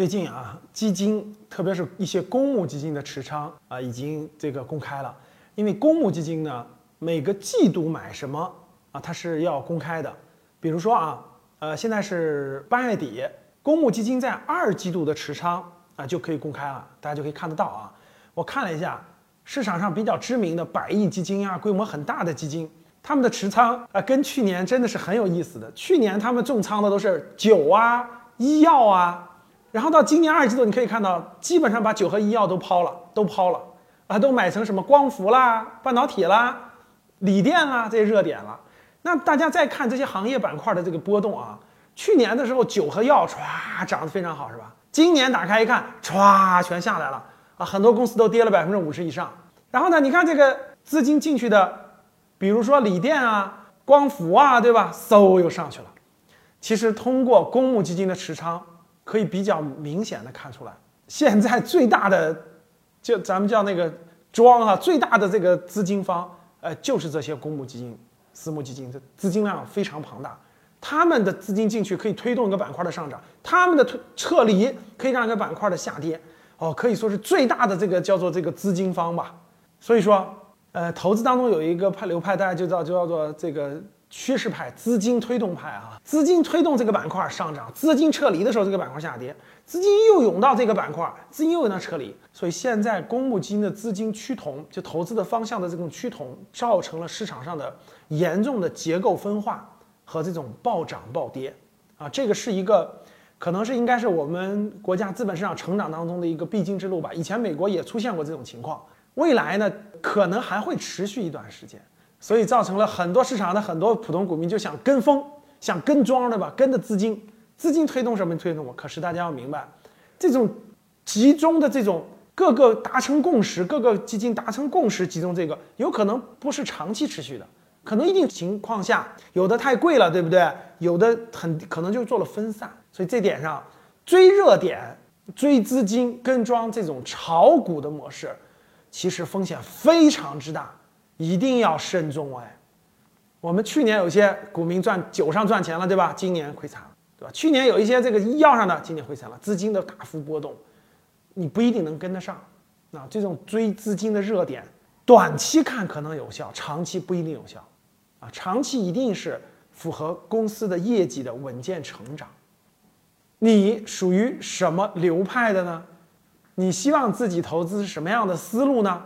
最近啊，基金特别是一些公募基金的持仓啊，已经这个公开了。因为公募基金呢，每个季度买什么啊，它是要公开的。比如说啊，呃，现在是八月底，公募基金在二季度的持仓啊就可以公开了，大家就可以看得到啊。我看了一下市场上比较知名的百亿基金啊，规模很大的基金。他们的持仓啊，跟去年真的是很有意思的。去年他们重仓的都是酒啊、医药啊，然后到今年二季度，你可以看到，基本上把酒和医药都抛了，都抛了啊，都买成什么光伏啦、半导体啦、锂电啦这些热点了。那大家再看这些行业板块的这个波动啊，去年的时候酒和药歘涨得非常好，是吧？今年打开一看，歘全下来了啊，很多公司都跌了百分之五十以上。然后呢，你看这个资金进去的。比如说锂电啊、光伏啊，对吧？嗖又上去了。其实通过公募基金的持仓，可以比较明显的看出来，现在最大的，就咱们叫那个庄啊，最大的这个资金方，呃，就是这些公募基金、私募基金，这资金量非常庞大。他们的资金进去可以推动一个板块的上涨，他们的退撤离可以让一个板块的下跌。哦，可以说是最大的这个叫做这个资金方吧。所以说。呃，投资当中有一个派流派，大家就叫就叫做这个趋势派、资金推动派啊。资金推动这个板块上涨，资金撤离的时候，这个板块下跌；资金又涌到这个板块，资金又在撤离。所以现在公募基金的资金趋同，就投资的方向的这种趋同，造成了市场上的严重的结构分化和这种暴涨暴跌啊。这个是一个，可能是应该是我们国家资本市场成长当中的一个必经之路吧。以前美国也出现过这种情况。未来呢，可能还会持续一段时间，所以造成了很多市场的很多普通股民就想跟风，想跟庄，对吧？跟着资金，资金推动什么推动我？可是大家要明白，这种集中的这种各个达成共识，各个基金达成共识，集中这个有可能不是长期持续的，可能一定情况下有的太贵了，对不对？有的很可能就做了分散，所以这点上追热点、追资金、跟庄这种炒股的模式。其实风险非常之大，一定要慎重哎。我们去年有些股民赚酒上赚钱了，对吧？今年亏惨了，对吧？去年有一些这个医药上的，今年亏惨了。资金的大幅波动，你不一定能跟得上。啊，这种追资金的热点，短期看可能有效，长期不一定有效。啊，长期一定是符合公司的业绩的稳健成长。你属于什么流派的呢？你希望自己投资什么样的思路呢？